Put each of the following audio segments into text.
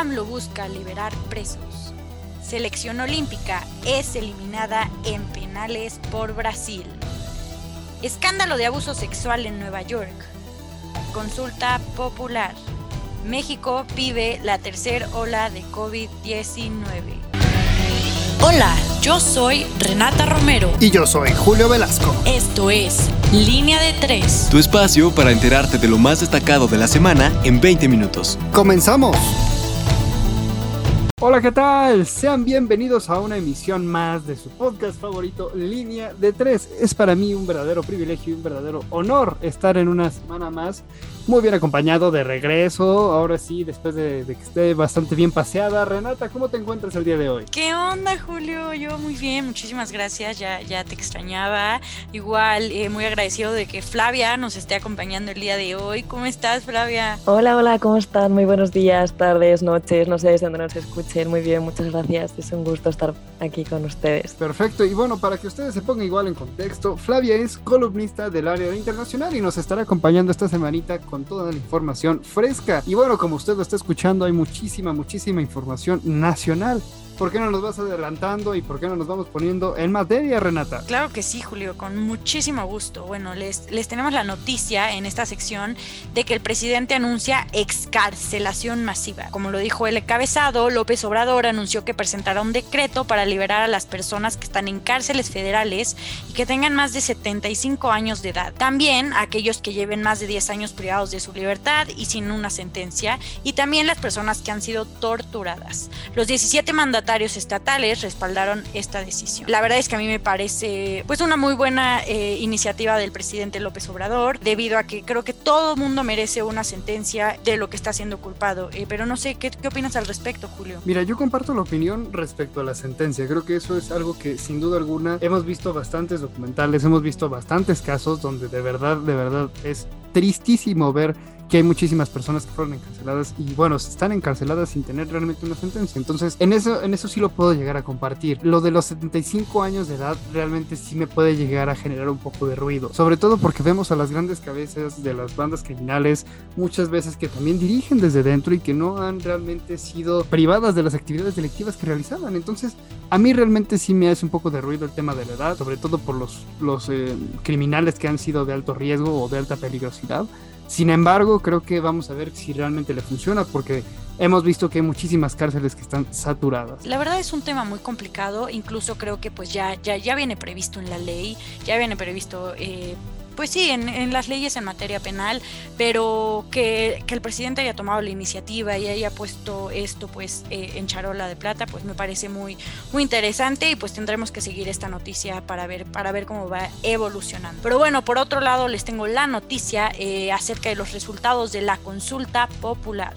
AMLO busca liberar presos. Selección olímpica es eliminada en penales por Brasil. Escándalo de abuso sexual en Nueva York. Consulta popular. México vive la tercera ola de COVID-19. Hola, yo soy Renata Romero. Y yo soy Julio Velasco. Esto es Línea de Tres. Tu espacio para enterarte de lo más destacado de la semana en 20 minutos. ¡Comenzamos! Hola, ¿qué tal? Sean bienvenidos a una emisión más de su podcast favorito, Línea de Tres. Es para mí un verdadero privilegio y un verdadero honor estar en una semana más muy bien acompañado de regreso. Ahora sí, después de, que esté bastante bien paseada. Renata, ¿cómo te encuentras el día de hoy? ¿Qué onda, Julio? Yo muy bien, muchísimas gracias. Ya, ya te extrañaba. Igual, eh, muy agradecido de que Flavia nos esté acompañando el día de hoy. ¿Cómo estás, Flavia? Hola, hola, ¿cómo están? Muy buenos días, tardes, noches. No sé desde dónde nos escuchen. Muy bien, muchas gracias. Es un gusto estar aquí con ustedes. Perfecto. Y bueno, para que ustedes se pongan igual en contexto, Flavia es columnista del área internacional y nos estará acompañando esta semanita con toda la información fresca. Y bueno, como usted lo está escuchando, hay muchísima, muchísima información nacional. ¿Por qué no nos vas adelantando y por qué no nos vamos poniendo en materia, Renata? Claro que sí, Julio, con muchísimo gusto. Bueno, les, les tenemos la noticia en esta sección de que el presidente anuncia excarcelación masiva. Como lo dijo el encabezado, López Obrador anunció que presentará un decreto para liberar a las personas que están en cárceles federales y que tengan más de 75 años de edad. También aquellos que lleven más de 10 años privados de su libertad y sin una sentencia. Y también las personas que han sido torturadas. Los 17 mandatarios estatales respaldaron esta decisión. La verdad es que a mí me parece pues una muy buena eh, iniciativa del presidente López Obrador, debido a que creo que todo mundo merece una sentencia de lo que está siendo culpado. Eh, pero no sé, ¿qué, ¿qué opinas al respecto, Julio? Mira, yo comparto la opinión respecto a la sentencia. Creo que eso es algo que sin duda alguna hemos visto bastantes documentales, hemos visto bastantes casos donde de verdad, de verdad es tristísimo ver que hay muchísimas personas que fueron encarceladas y bueno, están encarceladas sin tener realmente una sentencia. Entonces, en eso, en eso sí lo puedo llegar a compartir. Lo de los 75 años de edad realmente sí me puede llegar a generar un poco de ruido. Sobre todo porque vemos a las grandes cabezas de las bandas criminales muchas veces que también dirigen desde dentro y que no han realmente sido privadas de las actividades delictivas que realizaban. Entonces, a mí realmente sí me hace un poco de ruido el tema de la edad, sobre todo por los, los eh, criminales que han sido de alto riesgo o de alta peligrosidad. Sin embargo, creo que vamos a ver si realmente le funciona porque hemos visto que hay muchísimas cárceles que están saturadas. La verdad es un tema muy complicado, incluso creo que pues ya, ya, ya viene previsto en la ley, ya viene previsto eh, pues sí, en, las leyes en materia penal, pero que, el presidente haya tomado la iniciativa y haya puesto esto pues eh, en charola de plata, pues me parece muy, muy interesante y pues tendremos que seguir esta noticia para ver, para ver cómo va evolucionando. Pero bueno, por otro lado les tengo la noticia eh, acerca de los resultados de la consulta popular.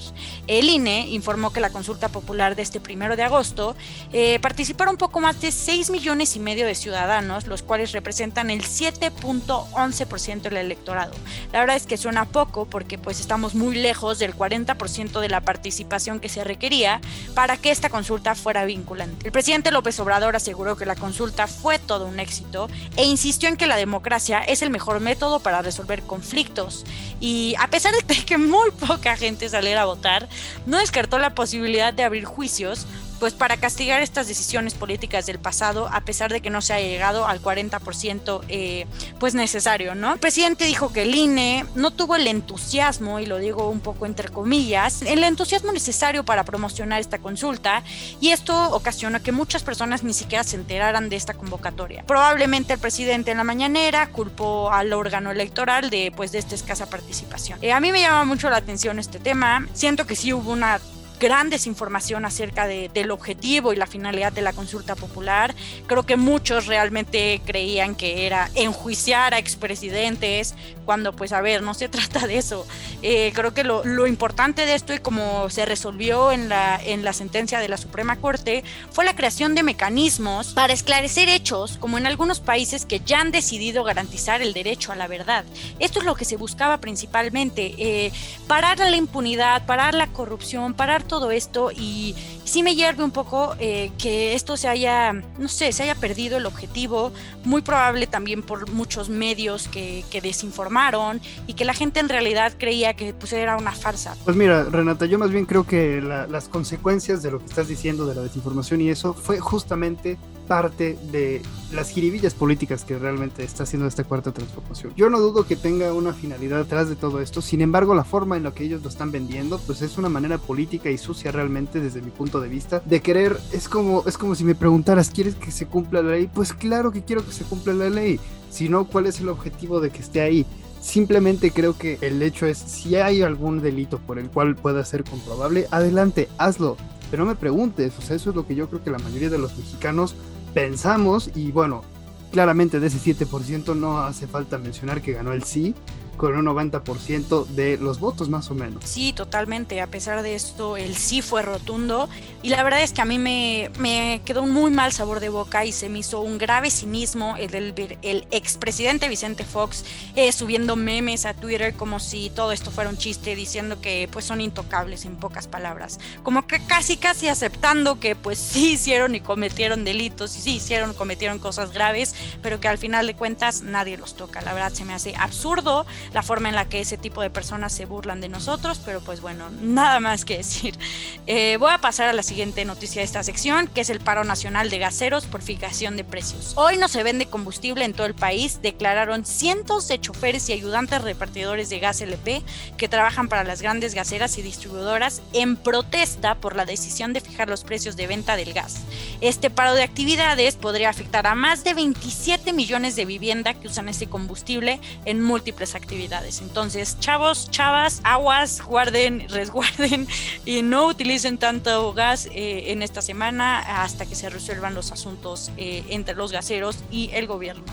El INE informó que la consulta popular de este primero de agosto eh, participaron un poco más de 6 millones y medio de ciudadanos, los cuales representan el 7.11% del electorado. La verdad es que suena poco porque pues estamos muy lejos del 40% de la participación que se requería para que esta consulta fuera vinculante. El presidente López Obrador aseguró que la consulta fue todo un éxito e insistió en que la democracia es el mejor método para resolver conflictos y a pesar de que muy poca gente saliera a votar, no descartó la posibilidad de abrir juicios pues para castigar estas decisiones políticas del pasado, a pesar de que no se haya llegado al 40% eh, pues necesario, ¿no? El presidente dijo que el INE no tuvo el entusiasmo, y lo digo un poco entre comillas, el entusiasmo necesario para promocionar esta consulta, y esto ocasionó que muchas personas ni siquiera se enteraran de esta convocatoria. Probablemente el presidente en la mañanera culpó al órgano electoral de pues de esta escasa participación. Eh, a mí me llama mucho la atención este tema, siento que sí hubo una gran desinformación acerca del objetivo y la finalidad de la consulta popular. Creo que muchos realmente creían que era enjuiciar a expresidentes, cuando pues a ver, no se trata de eso. Eh, creo que lo, lo, importante de esto y como se resolvió en la, en la sentencia de la Suprema Corte fue la creación de mecanismos para esclarecer hechos, como en algunos países que ya han decidido garantizar el derecho a la verdad. Esto es lo que se buscaba principalmente, eh, parar la impunidad, parar la corrupción, parar todo esto y, sí me hierve un poco eh, que esto se haya, no sé, se haya perdido el objetivo, muy probable también por muchos medios que, desinformaron y que la gente en realidad creía que pues, era una farsa. Pues mira, Renata, yo más bien creo que las consecuencias de lo que estás diciendo de la desinformación y eso fue justamente parte de las jiribillas políticas que realmente está haciendo esta cuarta transformación. Yo no dudo que tenga una finalidad detrás de todo esto, sin embargo la forma en la que ellos lo están vendiendo, pues es una manera política y sucia realmente desde mi punto de vista, de querer, es como, es como si me preguntaras, ¿quieres que se cumpla la ley? Pues claro que quiero que se cumpla la ley, si no, ¿cuál es el objetivo de que esté ahí? Simplemente creo que el hecho es, si hay algún delito por el cual pueda ser comprobable, adelante, hazlo. Pero no me preguntes, o sea, eso es lo que yo creo que la mayoría de los mexicanos pensamos y bueno, claramente de ese 7% no hace falta mencionar que ganó el sí, con un 90% de los votos más o menos. Sí, totalmente. A pesar de esto, el sí fue rotundo. Y la verdad es que a mí me, me quedó un muy mal sabor de boca y se me hizo un grave cinismo el del el expresidente Vicente Fox eh, subiendo memes a Twitter como si todo esto fuera un chiste, diciendo que pues son intocables en pocas palabras. Como que casi casi aceptando que pues sí hicieron y cometieron delitos y sí hicieron, cometieron cosas graves, pero que al final de cuentas nadie los toca. La verdad se me hace absurdo la forma en la que ese tipo de personas se burlan de nosotros, pero pues bueno, nada más que decir. Eh, voy a pasar a la siguiente noticia de esta sección, que es el paro nacional de gaseros por fijación de precios. Hoy no se vende combustible en todo el país, declararon cientos de choferes y ayudantes repartidores de gas LP que trabajan para las grandes gaseras y distribuidoras en protesta por la decisión de fijar los precios de venta del gas. Este paro de actividades podría afectar a más de 27 millones de viviendas que usan este combustible en múltiples actividades entonces, chavos, chavas, aguas, guarden, resguarden y no utilicen tanto gas eh, en esta semana hasta que se resuelvan los asuntos eh, entre los gaseros y el gobierno.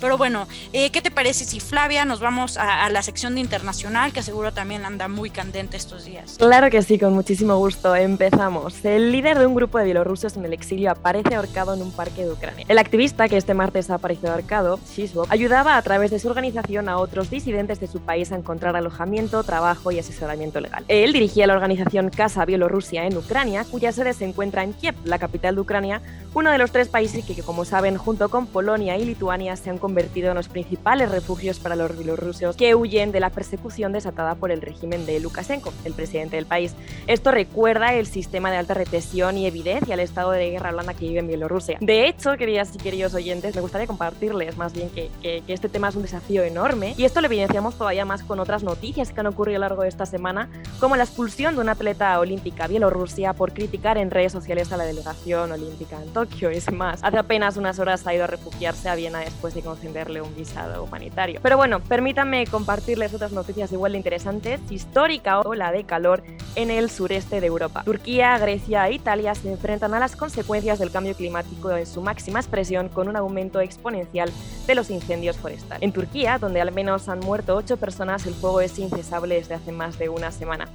Pero bueno, eh, ¿qué te parece si Flavia nos vamos a, la sección de internacional, que seguro también anda muy candente estos días? Claro que sí, con muchísimo gusto. Empezamos. El líder de un grupo de bielorrusos en el exilio aparece ahorcado en un parque de Ucrania. El activista que este martes ha aparecido ahorcado, Shishbov, ayudaba a través de su organización a otros disidentes de su país a encontrar alojamiento, trabajo y asesoramiento legal. Él dirigía la organización Casa Bielorrusia en Ucrania, cuya sede se encuentra en Kiev, la capital de Ucrania, uno de los tres países que, como saben, junto con Polonia y Lituania, se han convertido en los principales refugios para los bielorrusos que huyen de la persecución desatada por el régimen de Lukashenko, el presidente del país. Esto recuerda el sistema de alta represión y evidencia el estado de guerra blanda que vive en Bielorrusia. De hecho, queridas y queridos oyentes, me gustaría compartirles más bien que, que, que este tema es un desafío enorme y esto lo evidenciamos todavía más con otras noticias que han ocurrido a lo largo de esta semana, como la expulsión de una atleta olímpica bielorrusia por criticar en redes sociales a la delegación olímpica en Tokio. Es más, hace apenas unas horas ha ido a refugiarse a Viena después de concederle un visado humanitario. Pero bueno, permítanme compartirles otras noticias igual de interesantes. Histórica ola de calor en el sureste de Europa. Turquía, Grecia e Italia se enfrentan a las consecuencias del cambio climático en su máxima expresión con un aumento exponencial de los incendios forestales. En Turquía, donde al menos han muerto 8 personas, el fuego es incesable desde hace más de una semana.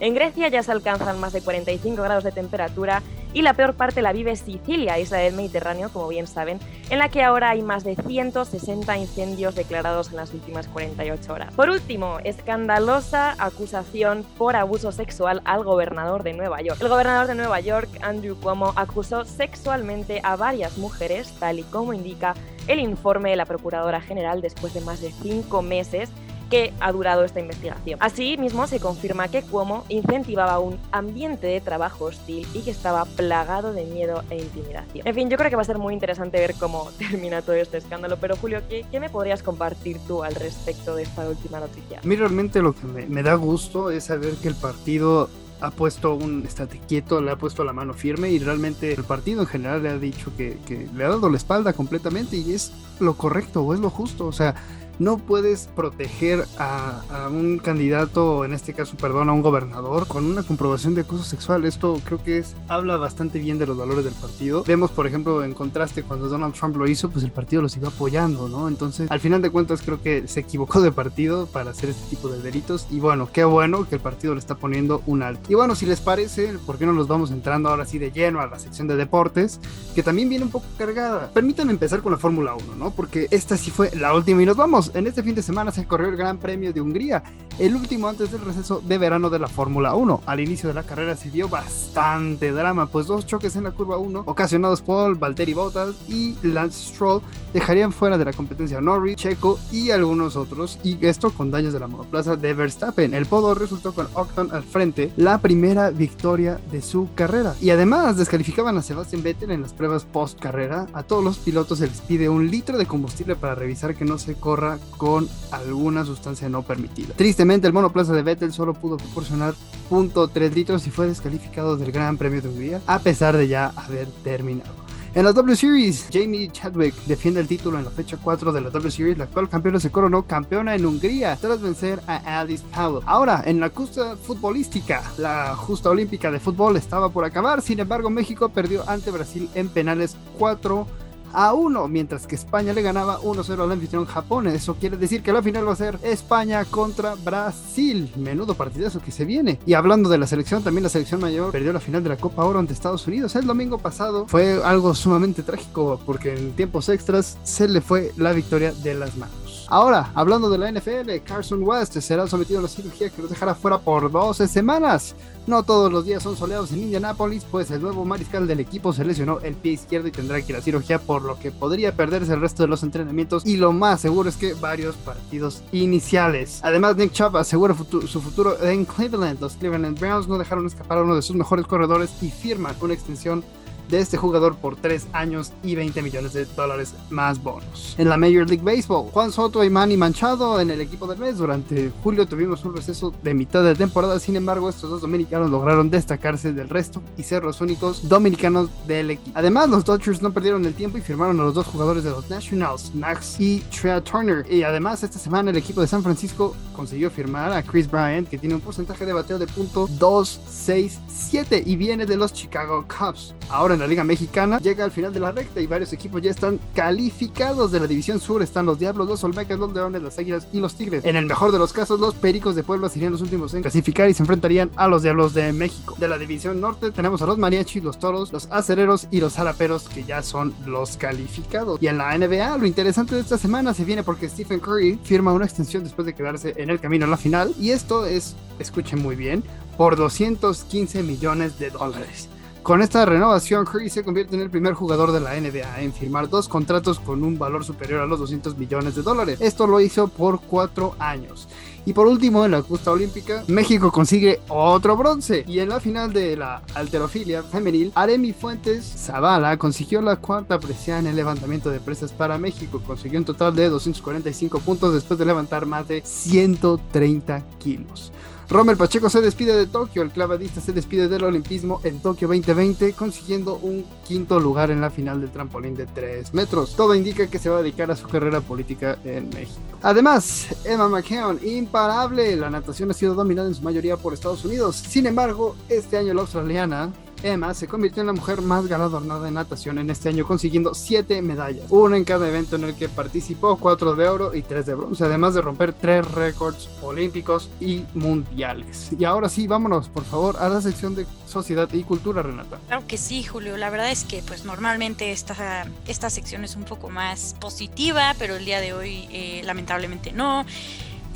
En Grecia ya se alcanzan más de 45 grados de temperatura y la peor parte la vive Sicilia, isla del Mediterráneo, como bien saben, en la que ahora hay más de 160 incendios declarados en las últimas 48 horas. Por último, escandalosa acusación por abuso sexual al gobernador de Nueva York. El gobernador de Nueva York, Andrew Cuomo, acusó sexualmente a varias mujeres, tal y como indica el informe de la Procuradora General después de más de cinco meses que ha durado esta investigación. Asimismo, se confirma que Cuomo incentivaba un ambiente de trabajo hostil y que estaba plagado de miedo e intimidación. En fin, yo creo que va a ser muy interesante ver cómo termina todo este escándalo, pero Julio, ¿qué, me podrías compartir tú al respecto de esta última noticia? A mí realmente lo que me, da gusto es saber que el partido ha puesto un estate quieto, le ha puesto la mano firme y realmente el partido en general le ha dicho que, que, le ha dado la espalda completamente y es lo correcto o es lo justo. O sea, no puedes proteger a, un candidato, en este caso, perdón, a un gobernador, con una comprobación de acoso sexual. Esto creo que es, habla bastante bien de los valores del partido. Vemos, por ejemplo, en contraste, cuando Donald Trump lo hizo, pues el partido los iba apoyando, ¿no? Entonces, al final de cuentas, creo que se equivocó de partido para hacer este tipo de delitos. Y bueno, qué bueno que el partido le está poniendo un alto. Y bueno, si les parece, ¿por qué no nos vamos entrando ahora sí de lleno a la sección de deportes? Que también viene un poco cargada. Permítanme empezar con la Fórmula 1, ¿no? Porque esta sí fue la última y nos vamos en este fin de semana se corrió el Gran Premio de Hungría el último antes del receso de verano de la Fórmula 1. Al inicio de la carrera se dio bastante drama, pues dos choques en la curva 1 ocasionados por Valtteri Bottas y Lance Stroll dejarían fuera de la competencia Norris, Checo y algunos otros, y esto con daños de la monoplaza de Verstappen. El podo resultó con Octon al frente, la primera victoria de su carrera. Y además descalificaban a Sebastian Vettel en las pruebas post carrera. A todos los pilotos se les pide un litro de combustible para revisar que no se corra con alguna sustancia no permitida. Tristemente, el monoplaza de Vettel solo pudo proporcionar .3 litros y fue descalificado del Gran Premio de Hungría, a pesar de ya haber terminado. En la W Series, Jamie Chadwick defiende el título en la fecha 4 de la W Series. La actual campeona se coronó campeona en Hungría tras vencer a Alice Powell. Ahora, en la justa futbolística, la justa olímpica de fútbol estaba por acabar. Sin embargo, México perdió ante Brasil en penales 4 a 1, mientras que España le ganaba 1-0 al anfitrión Japón. Eso quiere decir que la final va a ser España contra Brasil. Menudo partidazo que se viene. Y hablando de la selección, también la selección mayor perdió la final de la Copa Oro ante Estados Unidos el domingo pasado. Fue algo sumamente trágico porque en tiempos extras se le fue la victoria de las manos. Ahora, hablando de la NFL, Carson West será sometido a una cirugía que lo dejará fuera por 12 semanas. No todos los días son soleados en Indianapolis, pues el nuevo mariscal del equipo se lesionó el pie izquierdo y tendrá que ir a cirugía, por lo que podría perderse el resto de los entrenamientos y lo más seguro es que varios partidos iniciales. Además, Nick Chubb asegura su futuro en Cleveland. Los Cleveland Browns no dejaron escapar a uno de sus mejores corredores y firman una extensión de este jugador por 3 años y 20 millones de dólares más bonos. En la Major League Baseball, Juan Soto y Manny Manchado en el equipo del mes. Durante julio tuvimos un receso de mitad de temporada, sin embargo estos dos dominicanos lograron destacarse del resto y ser los únicos dominicanos del equipo. Además, los Dodgers no perdieron el tiempo y firmaron a los dos jugadores de los Nationals, Max y Trea Turner. Y además esta semana el equipo de San Francisco consiguió firmar a Chris Bryant, que tiene un porcentaje de bateo de .267 y viene de los Chicago Cubs. Ahora en la Liga Mexicana llega al final de la recta y varios equipos ya están calificados de la División Sur. Están los Diablos, los Olmecas, los Leones, las Águilas y los Tigres. En el mejor de los casos, los Pericos de Puebla serían los últimos en clasificar y se enfrentarían a los Diablos de México. De la División Norte tenemos a los Mariachis, los Toros, los Acereros y los Jalaperos que ya son los calificados. Y en la NBA, lo interesante de esta semana se viene porque Stephen Curry firma una extensión después de quedarse en el camino a la final. Y esto es, escuchen muy bien, por 215 millones de dólares. Con esta renovación, Curry se convierte en el primer jugador de la NBA en firmar dos contratos con un valor superior a los 200 millones de dólares. Esto lo hizo por cuatro años. Y por último, en la justa olímpica, México consigue otro bronce. Y en la final de la alterofilia femenil, Aremi Fuentes Zavala consiguió la cuarta presea en el levantamiento de presas para México. Consiguió un total de 245 puntos después de levantar más de 130 kilos. Rommel Pacheco se despide de Tokio, el clavadista se despide del olimpismo en Tokio 2020, consiguiendo un quinto lugar en la final del trampolín de 3 metros. Todo indica que se va a dedicar a su carrera política en México. Además, Emma McKeown, imparable, la natación ha sido dominada en su mayoría por Estados Unidos. Sin embargo, este año la australiana Emma se convirtió en la mujer más galardonada en natación en este año, consiguiendo 7 medallas, una en cada evento en el que participó, 4 de oro y 3 de bronce, además de romper 3 récords olímpicos y mundiales. Y ahora sí, vámonos por favor a la sección de sociedad y cultura, Renata. Claro que sí, Julio. La verdad es que pues normalmente esta, esta sección es un poco más positiva, pero el día de hoy eh, lamentablemente no.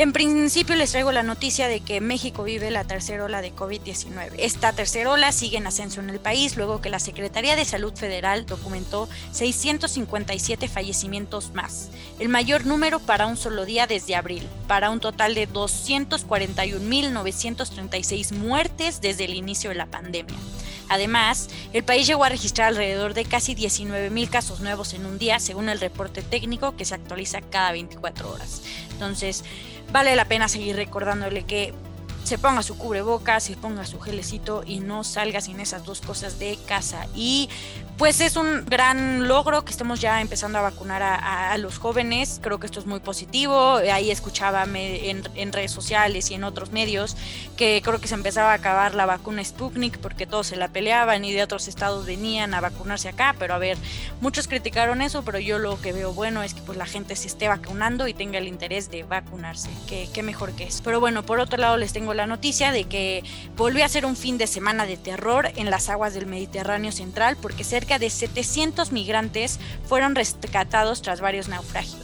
En principio les traigo la noticia de que México vive la tercera ola de COVID-19. Esta tercera ola sigue en ascenso en el país luego que la Secretaría de Salud Federal documentó 657 fallecimientos más, el mayor número para un solo día desde abril, para un total de 241.936 muertes desde el inicio de la pandemia. Además, el país llegó a registrar alrededor de casi 19.000 casos nuevos en un día, según el reporte técnico que se actualiza cada 24 horas. Entonces, vale la pena seguir recordándole que se ponga su cubrebocas, se ponga su gelecito y no salga sin esas dos cosas de casa. Y pues es un gran logro que estemos ya empezando a vacunar a, los jóvenes. Creo que esto es muy positivo. Ahí escuchaba en, en, redes sociales y en otros medios que creo que se empezaba a acabar la vacuna Sputnik porque todos se la peleaban y de otros estados venían a vacunarse acá. Pero a ver, muchos criticaron eso, pero yo lo que veo bueno es que pues la gente se esté vacunando y tenga el interés de vacunarse. Que, qué mejor que eso. Pero bueno, por otro lado les tengo la noticia de que volvió a ser un fin de semana de terror en las aguas del Mediterráneo Central porque cerca de 700 migrantes fueron rescatados tras varios naufragios.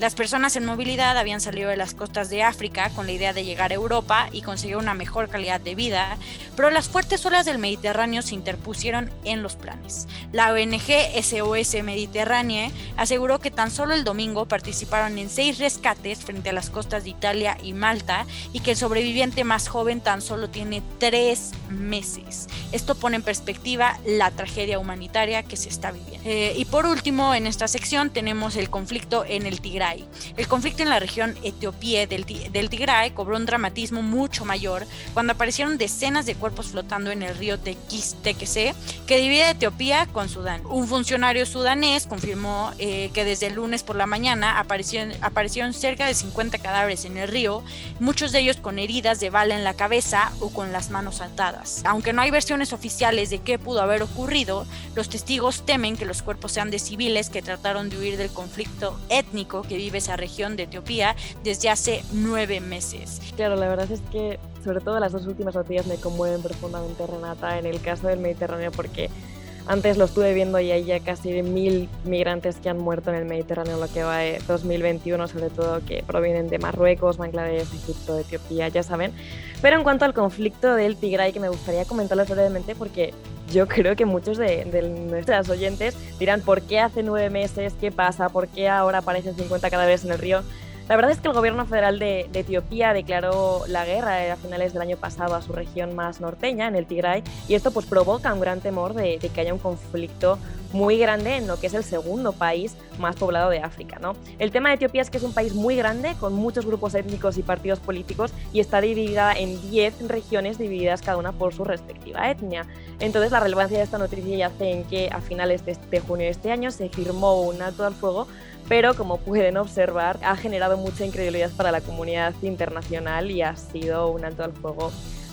Las personas en movilidad habían salido de las costas de África con la idea de llegar a Europa y conseguir una mejor calidad de vida, pero las fuertes olas del Mediterráneo se interpusieron en los planes. La ONG SOS Mediterránea aseguró que tan solo el domingo participaron en seis rescates frente a las costas de Italia y Malta y que el sobreviviente más joven tan solo tiene tres meses. Esto pone en perspectiva la tragedia humanitaria que se está viviendo. Eh, y por último, en esta sección tenemos el conflicto en el Tigray. El conflicto en la región etiopía del, del Tigray cobró un dramatismo mucho mayor cuando aparecieron decenas de cuerpos flotando en el río Tequese, que divide Etiopía con Sudán. Un funcionario sudanés confirmó eh, que desde el lunes por la mañana aparecieron, aparecieron cerca de 50 cadáveres en el río, muchos de ellos con heridas de bala en la cabeza o con las manos atadas. Aunque no hay versiones oficiales de qué pudo haber ocurrido, los testigos temen que los cuerpos sean de civiles que trataron de huir del conflicto étnico que vive esa región de Etiopía desde hace nueve meses. Claro, la verdad es que sobre todo las dos últimas noticias me conmueven profundamente, Renata, en el caso del Mediterráneo, porque antes lo estuve viendo y hay ya casi mil migrantes que han muerto en el Mediterráneo en lo que va de 2021, sobre todo que provienen de Marruecos, Bangladesh, Egipto, Etiopía, ya saben. Pero en cuanto al conflicto del Tigray, que me gustaría comentarlo brevemente porque yo creo que muchos de, nuestras oyentes dirán, ¿por qué hace nueve meses? ¿Qué pasa? ¿Por qué ahora aparecen 50 cadáveres en el río? La verdad es que el gobierno federal de, Etiopía declaró la guerra a finales del año pasado a su región más norteña, en el Tigray, y esto pues provoca un gran temor de, que haya un conflicto muy grande en lo que es el segundo país más poblado de África. El tema de Etiopía es que es un país muy grande, con muchos grupos étnicos y partidos políticos, y está dividida en 10 regiones divididas cada una por su respectiva etnia. Entonces la relevancia de esta noticia yace en que a finales de, de junio de este año se firmó un alto al fuego pero como pueden observar ha generado mucha incredulidad para la comunidad internacional y ha sido un alto al fuego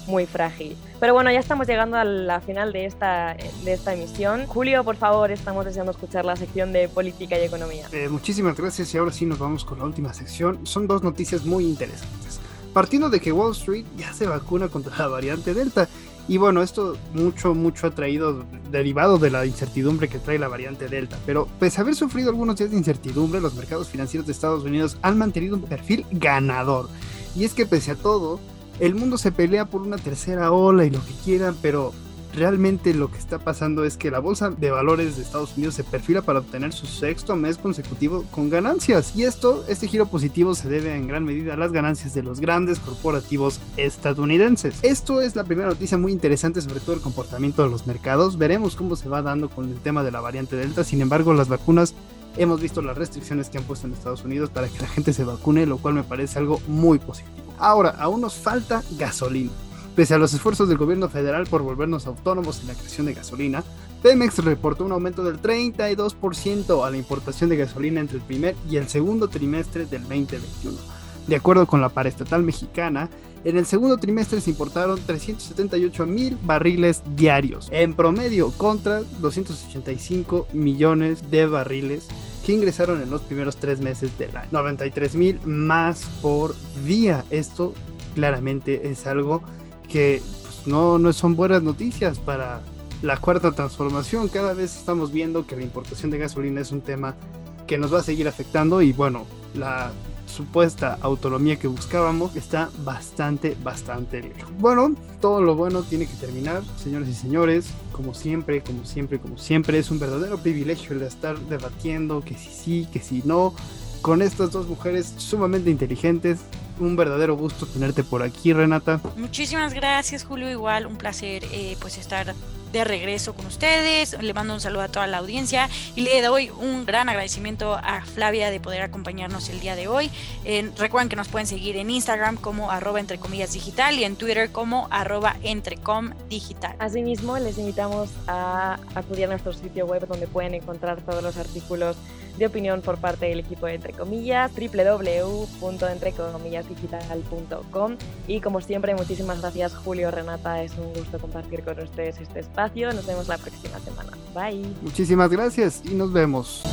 muy frágil. Pero bueno, ya estamos llegando a la final de esta, de esta emisión. Julio, por favor, estamos deseando escuchar la sección de política y economía. Eh, muchísimas gracias y ahora sí nos vamos con la última sección. Son dos noticias muy interesantes. Partiendo de que Wall Street ya se vacuna contra la variante Delta y bueno, esto mucho, mucho ha traído derivado de la incertidumbre que trae la variante Delta. Pero pese a haber sufrido algunos días de incertidumbre, los mercados financieros de Estados Unidos han mantenido un perfil ganador. Y es que pese a todo, el mundo se pelea por una tercera ola y lo que quieran, pero realmente lo que está pasando es que la bolsa de valores de Estados Unidos se perfila para obtener su sexto mes consecutivo con ganancias. Y esto, este giro positivo se debe en gran medida a las ganancias de los grandes corporativos estadounidenses. Esto es la primera noticia muy interesante sobre todo el comportamiento de los mercados. Veremos cómo se va dando con el tema de la variante Delta. Sin embargo, las vacunas hemos visto las restricciones que han puesto en Estados Unidos para que la gente se vacune, lo cual me parece algo muy positivo. Ahora, aún nos falta gasolina. Pese a los esfuerzos del gobierno federal por volvernos autónomos en la creación de gasolina, Pemex reportó un aumento del 32% a la importación de gasolina entre el primer y el segundo trimestre del 2021. De acuerdo con la paraestatal mexicana, en el segundo trimestre se importaron 378 mil barriles diarios, en promedio contra 285 millones de barriles que ingresaron en los primeros tres meses del año. 93 mil más por día. Esto claramente es algo que pues, no, no son buenas noticias para la cuarta transformación. Cada vez estamos viendo que la importación de gasolina es un tema que nos va a seguir afectando y bueno, la supuesta autonomía que buscábamos está bastante, bastante lejos. Bueno, todo lo bueno tiene que terminar, señores y señores. Como siempre, como siempre, como siempre, es un verdadero privilegio el estar debatiendo que si sí, que si no, con estas dos mujeres sumamente inteligentes, un verdadero gusto tenerte por aquí, Renata. Muchísimas gracias, Julio. Igual, un placer eh, pues estar de regreso con ustedes. Le mando un saludo a toda la audiencia y le doy un gran agradecimiento a Flavia de poder acompañarnos el día de hoy. recuerden que nos pueden seguir en Instagram como arroba entre comillas digital y en Twitter como arroba entrecom digital. Asimismo, les invitamos a acudir a nuestro sitio web donde pueden encontrar todos los artículos de opinión por parte del equipo de Entre Comillas, www.entrecomillasdigital.com y como siempre, muchísimas gracias Julio, Renata, es un gusto compartir con ustedes este espacio. Nos vemos la próxima semana. Bye. Muchísimas gracias y nos vemos.